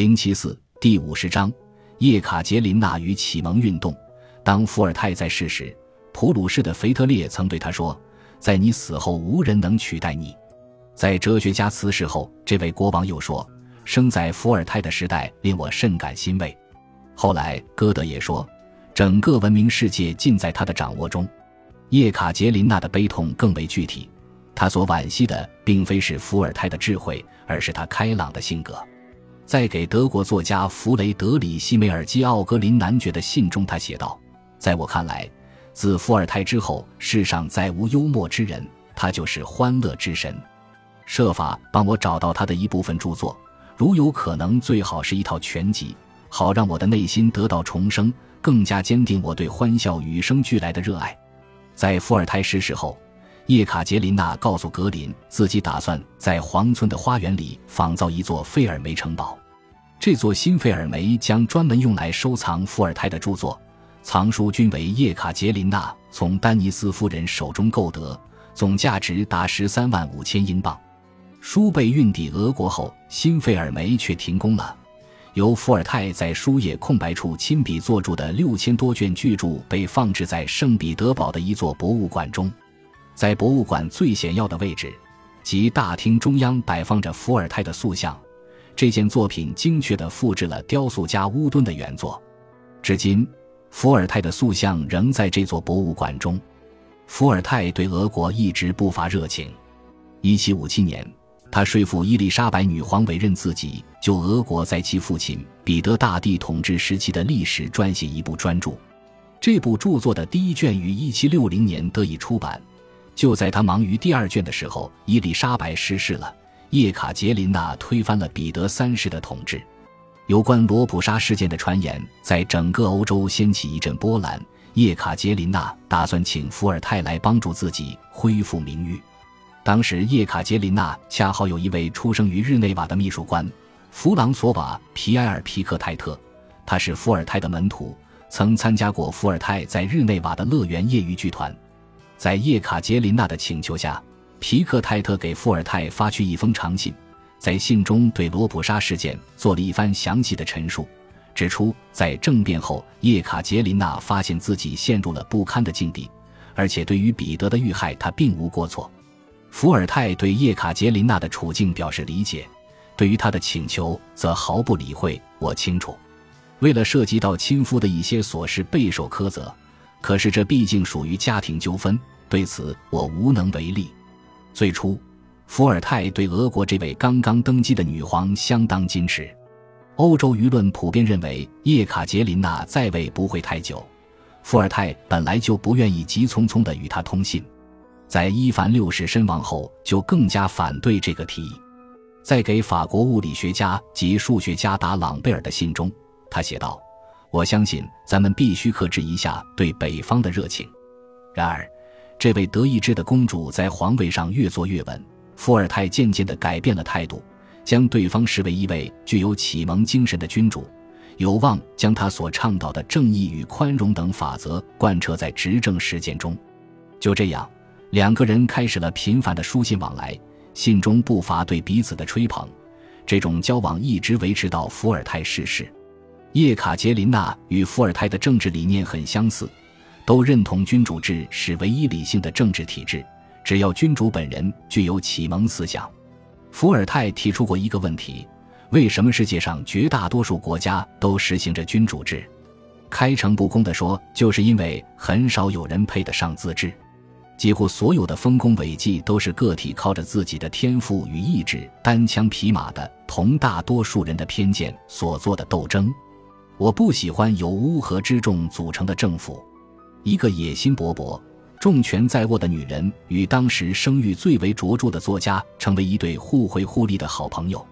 零七四第五十章：叶卡捷琳娜与启蒙运动。当伏尔泰在世时，普鲁士的腓特烈曾对他说：“在你死后，无人能取代你。”在哲学家辞世后，这位国王又说：“生在伏尔泰的时代，令我甚感欣慰。”后来，歌德也说：“整个文明世界尽在他的掌握中。”叶卡捷琳娜的悲痛更为具体，她所惋惜的并非是伏尔泰的智慧，而是他开朗的性格。在给德国作家弗雷德里希·梅尔基奥格林男爵的信中，他写道：“在我看来，自伏尔泰之后，世上再无幽默之人，他就是欢乐之神。设法帮我找到他的一部分著作，如有可能，最好是一套全集，好让我的内心得到重生，更加坚定我对欢笑与生俱来的热爱。”在伏尔泰逝世后。叶卡捷琳娜告诉格林，自己打算在皇村的花园里仿造一座费尔梅城堡。这座新费尔梅将专门用来收藏伏尔泰的著作，藏书均为叶卡捷琳娜从丹尼斯夫人手中购得，总价值达十三万五千英镑。书被运抵俄国后，新费尔梅却停工了。由伏尔泰在书页空白处亲笔作著的六千多卷巨著被放置在圣彼得堡的一座博物馆中。在博物馆最显要的位置，即大厅中央摆放着伏尔泰的塑像。这件作品精确地复制了雕塑家乌敦的原作。至今，伏尔泰的塑像仍在这座博物馆中。伏尔泰对俄国一直不乏热情。1757年，他说服伊丽莎白女皇委任自己就俄国在其父亲彼得大帝统治时期的历史撰写一部专著。这部著作的第一卷于1760年得以出版。就在他忙于第二卷的时候，伊丽莎白逝世了，叶卡捷琳娜推翻了彼得三世的统治。有关罗普沙事件的传言在整个欧洲掀起一阵波澜。叶卡捷琳娜打算请伏尔泰来帮助自己恢复名誉。当时，叶卡捷琳娜恰好有一位出生于日内瓦的秘书官弗朗索瓦·皮埃尔·皮克泰特，他是伏尔泰的门徒，曾参加过伏尔泰在日内瓦的乐园业余剧团。在叶卡捷琳娜的请求下，皮克泰特给伏尔泰发去一封长信，在信中对罗普沙事件做了一番详细的陈述，指出在政变后，叶卡捷琳娜发现自己陷入了不堪的境地，而且对于彼得的遇害，他并无过错。伏尔泰对叶卡捷琳娜的处境表示理解，对于她的请求则毫不理会。我清楚，为了涉及到亲夫的一些琐事备受苛责。可是这毕竟属于家庭纠纷，对此我无能为力。最初，伏尔泰对俄国这位刚刚登基的女皇相当矜持，欧洲舆论普遍认为叶卡捷琳娜在位不会太久，伏尔泰本来就不愿意急匆匆地与她通信。在伊凡六世身亡后，就更加反对这个提议。在给法国物理学家及数学家达朗贝尔的信中，他写道。我相信咱们必须克制一下对北方的热情。然而，这位德意志的公主在皇位上越坐越稳，伏尔泰渐渐地改变了态度，将对方视为一位具有启蒙精神的君主，有望将他所倡导的正义与宽容等法则贯彻在执政实践中。就这样，两个人开始了频繁的书信往来，信中不乏对彼此的吹捧。这种交往一直维持到伏尔泰逝世。叶卡捷琳娜与伏尔泰的政治理念很相似，都认同君主制是唯一理性的政治体制，只要君主本人具有启蒙思想。伏尔泰提出过一个问题：为什么世界上绝大多数国家都实行着君主制？开诚布公地说，就是因为很少有人配得上自治，几乎所有的丰功伟绩都是个体靠着自己的天赋与意志单枪匹马的同大多数人的偏见所做的斗争。我不喜欢由乌合之众组成的政府。一个野心勃勃、重权在握的女人与当时声誉最为卓著的作家成为一对互惠互利的好朋友。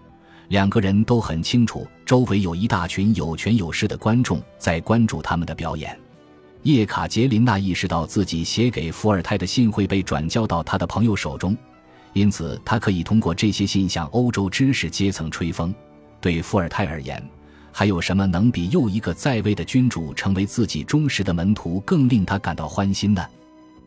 两个人都很清楚，周围有一大群有权有势的观众在关注他们的表演。叶卡捷琳娜意识到自己写给伏尔泰的信会被转交到他的朋友手中，因此她可以通过这些信向欧洲知识阶层吹风。对伏尔泰而言，还有什么能比又一个在位的君主成为自己忠实的门徒更令他感到欢心呢？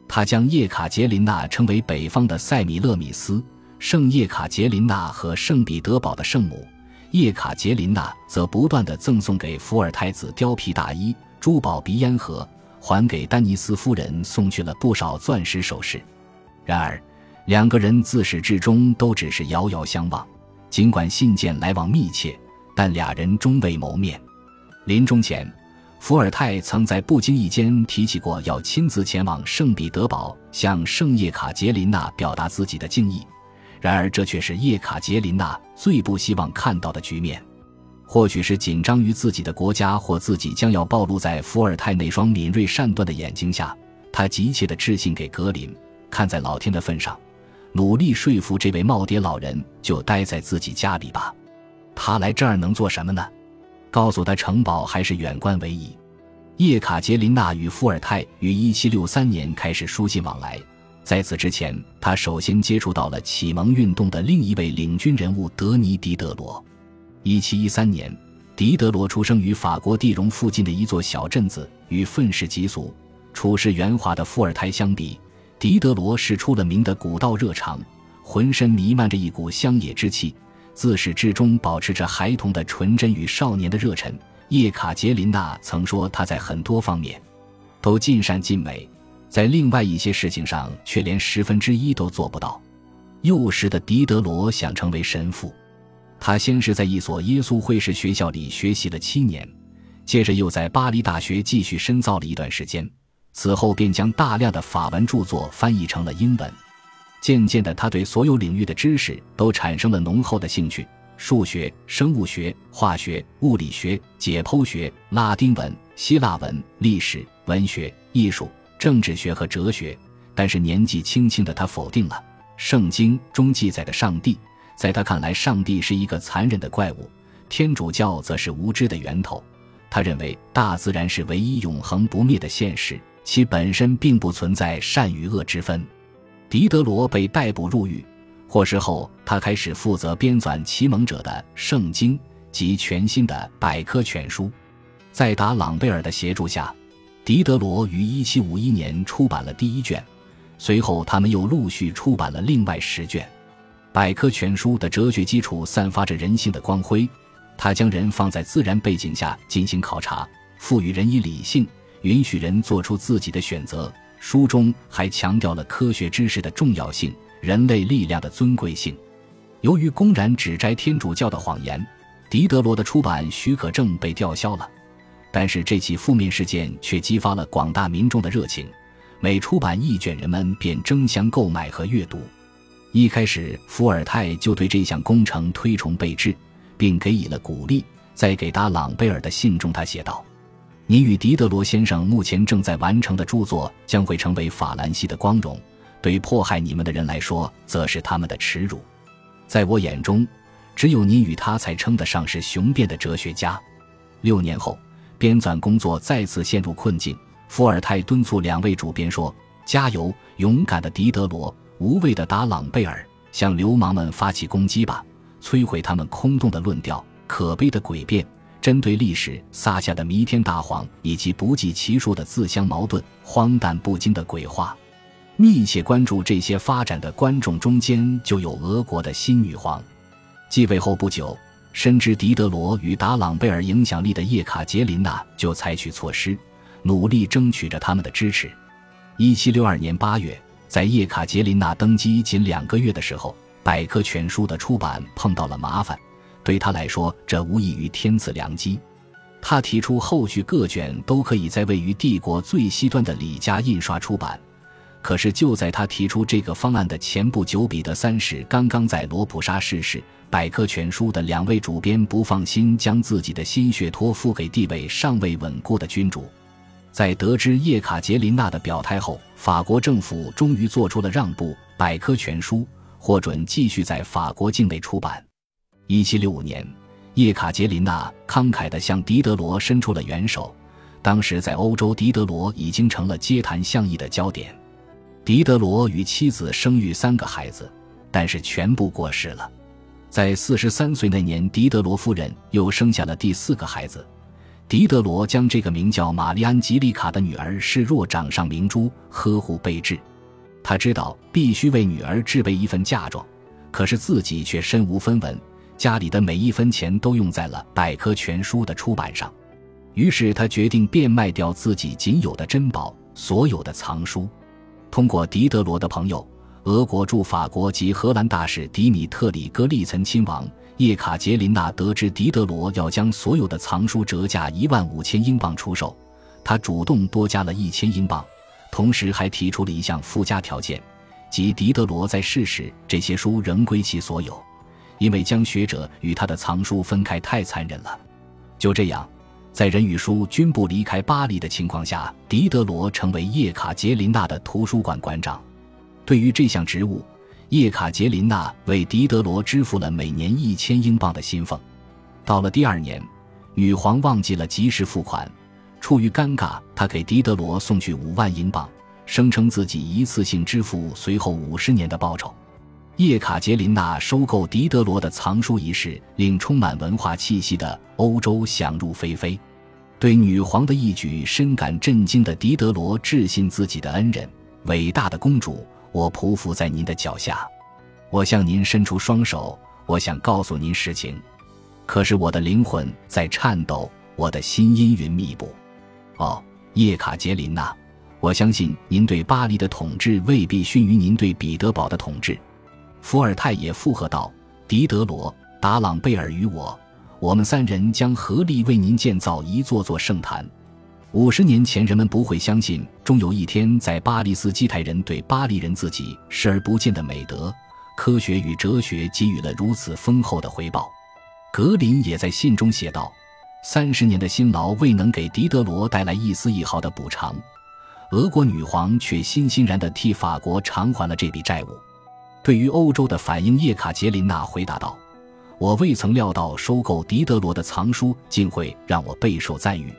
他将叶卡捷琳娜称为北方的塞米勒米斯，圣叶卡捷琳娜和圣彼得堡的圣母，叶卡捷琳娜则不断地赠送给伏尔泰子貂皮大衣、珠宝鼻烟盒，还给丹尼斯夫人送去了不少钻石首饰。然而，两个人自始至终都只是遥遥相望，尽管信件来往密切，但俩人终未谋面。临终前，伏尔泰曾在不经意间提起过要亲自前往圣彼得堡，向圣叶卡捷琳娜表达自己的敬意。然而，这却是叶卡捷琳娜最不希望看到的局面。或许是紧张于自己的国家，或自己将要暴露在伏尔泰那双敏锐善断的眼睛下，他急切地致信给格林，看在老天的份上，努力说服这位耄耋老人就待在自己家里吧。他来这儿能做什么呢？告诉他城堡还是远观为宜。叶卡捷琳娜与伏尔泰于1763年开始书信往来。在此之前，他首先接触到了启蒙运动的另一位领军人物德尼·狄德罗。1713年，狄德罗出生于法国蒂荣附近的一座小镇子，与愤世嫉俗、处事圆滑的伏尔泰相比，狄德罗是出了名的古道热肠，浑身弥漫着一股乡野之气，自始至终保持着孩童的纯真与少年的热忱。叶卡捷琳娜曾说，他在很多方面都尽善尽美。在另外一些事情上，却连十分之一都做不到。幼时的狄德罗想成为神父，他先是在一所耶稣会士学校里学习了七年，接着又在巴黎大学继续深造了一段时间，此后便将大量的法文著作翻译成了英文。渐渐的，他对所有领域的知识都产生了浓厚的兴趣：数学、生物学、化学、物理学、解剖学、拉丁文、希腊文、历史、文学、艺术。政治学和哲学，但是年纪轻轻的他否定了圣经中记载的上帝。在他看来，上帝是一个残忍的怪物，天主教则是无知的源头。他认为大自然是唯一永恒不灭的现实，其本身并不存在善与恶之分。狄德罗被逮捕入狱，获释后，他开始负责编纂启蒙者的圣经及全新的百科全书。在达朗贝尔的协助下。狄德罗于1751年出版了第一卷，随后他们又陆续出版了另外十卷。百科全书的哲学基础散发着人性的光辉，他将人放在自然背景下进行考察，赋予人以理性，允许人做出自己的选择。书中还强调了科学知识的重要性，人类力量的尊贵性。由于公然指摘天主教的谎言，狄德罗的出版许可证被吊销了。但是这起负面事件却激发了广大民众的热情，每出版一卷，人们便争相购买和阅读。一开始，伏尔泰就对这项工程推崇备至，并给予了鼓励。在给达朗贝尔的信中，他写道：“你与狄德罗先生目前正在完成的著作将会成为法兰西的光荣，对迫害你们的人来说，则是他们的耻辱。在我眼中，只有你与他才称得上是雄辩的哲学家。”六年后。编纂工作再次陷入困境，伏尔泰敦促两位主编说：“加油，勇敢的狄德罗，无畏的达朗贝尔，向流氓们发起攻击吧，摧毁他们空洞的论调、可悲的诡辩、针对历史撒下的弥天大谎，以及不计其数的自相矛盾、荒诞不经的鬼话。”密切关注这些发展的观众中间，就有俄国的新女皇。继位后不久。深知狄德罗与达朗贝尔影响力的叶卡捷琳娜就采取措施，努力争取着他们的支持。一七六二年八月，在叶卡捷琳娜登基仅两个月的时候，百科全书的出版碰到了麻烦。对他来说，这无异于天赐良机。他提出，后续各卷都可以在位于帝国最西端的李家印刷出版。可是，就在他提出这个方案的前不久，彼得三世刚刚在罗普沙逝世。百科全书的两位主编不放心将自己的心血托付给地位尚未稳固的君主，在得知叶卡捷琳娜的表态后，法国政府终于做出了让步，百科全书获准继续在法国境内出版。一七六五年，叶卡捷琳娜慷慨地向狄德罗伸出了援手，当时在欧洲，狄德罗已经成了街谈巷议的焦点。狄德罗与妻子生育三个孩子，但是全部过世了。在四十三岁那年，狄德罗夫人又生下了第四个孩子。狄德罗将这个名叫玛丽安吉丽卡的女儿视若掌上明珠，呵护备至。他知道必须为女儿置备一份嫁妆，可是自己却身无分文，家里的每一分钱都用在了百科全书的出版上。于是他决定变卖掉自己仅有的珍宝，所有的藏书。通过狄德罗的朋友，俄国驻法国及荷兰大使迪米特里·戈利岑亲王叶卡捷琳娜得知狄德罗要将所有的藏书折价一万五千英镑出售，他主动多加了一千英镑，同时还提出了一项附加条件，即狄德罗在世时这些书仍归其所有，因为将学者与他的藏书分开太残忍了。就这样。在人与书均不离开巴黎的情况下，狄德罗成为叶卡捷琳娜的图书馆馆长。对于这项职务，叶卡捷琳娜为狄德罗支付了每年一千英镑的薪俸。到了第二年，女皇忘记了及时付款，出于尴尬，她给狄德罗送去五万英镑，声称自己一次性支付随后五十年的报酬。叶卡捷琳娜收购狄德罗的藏书一事，令充满文化气息的欧洲想入非非。对女皇的义举深感震惊的狄德罗致信自己的恩人：“伟大的公主，我匍匐在您的脚下，我向您伸出双手，我想告诉您实情，可是我的灵魂在颤抖，我的心阴云密布。哦，叶卡捷琳娜，我相信您对巴黎的统治未必逊于您对彼得堡的统治。”伏尔泰也附和道：“狄德罗、达朗贝尔与我，我们三人将合力为您建造一座座圣坛。五十年前，人们不会相信，终有一天，在巴黎斯基泰人对巴黎人自己视而不见的美德、科学与哲学给予了如此丰厚的回报。”格林也在信中写道：“三十年的辛劳未能给狄德罗带来一丝一毫的补偿，俄国女皇却欣欣然地替法国偿还了这笔债务。”对于欧洲的反应，叶卡捷琳娜回答道：“我未曾料到收购狄德罗的藏书竟会让我备受赞誉。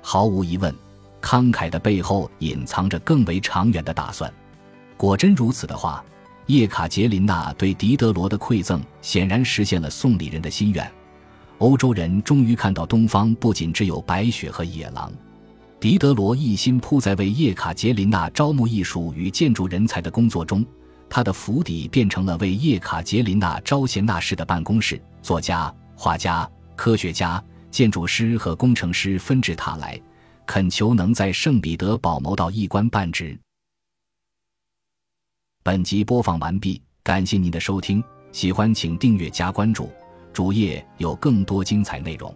毫无疑问，慷慨的背后隐藏着更为长远的打算。果真如此的话，叶卡捷琳娜对狄德罗的馈赠显然实现了送礼人的心愿。欧洲人终于看到东方不仅只有白雪和野狼。狄德罗一心扑在为叶卡捷琳娜招募艺术与建筑人才的工作中。”他的府邸变成了为叶卡捷琳娜招贤纳士的办公室，作家、画家、科学家、建筑师和工程师纷至沓来，恳求能在圣彼得堡谋到一官半职。本集播放完毕，感谢您的收听，喜欢请订阅加关注，主页有更多精彩内容。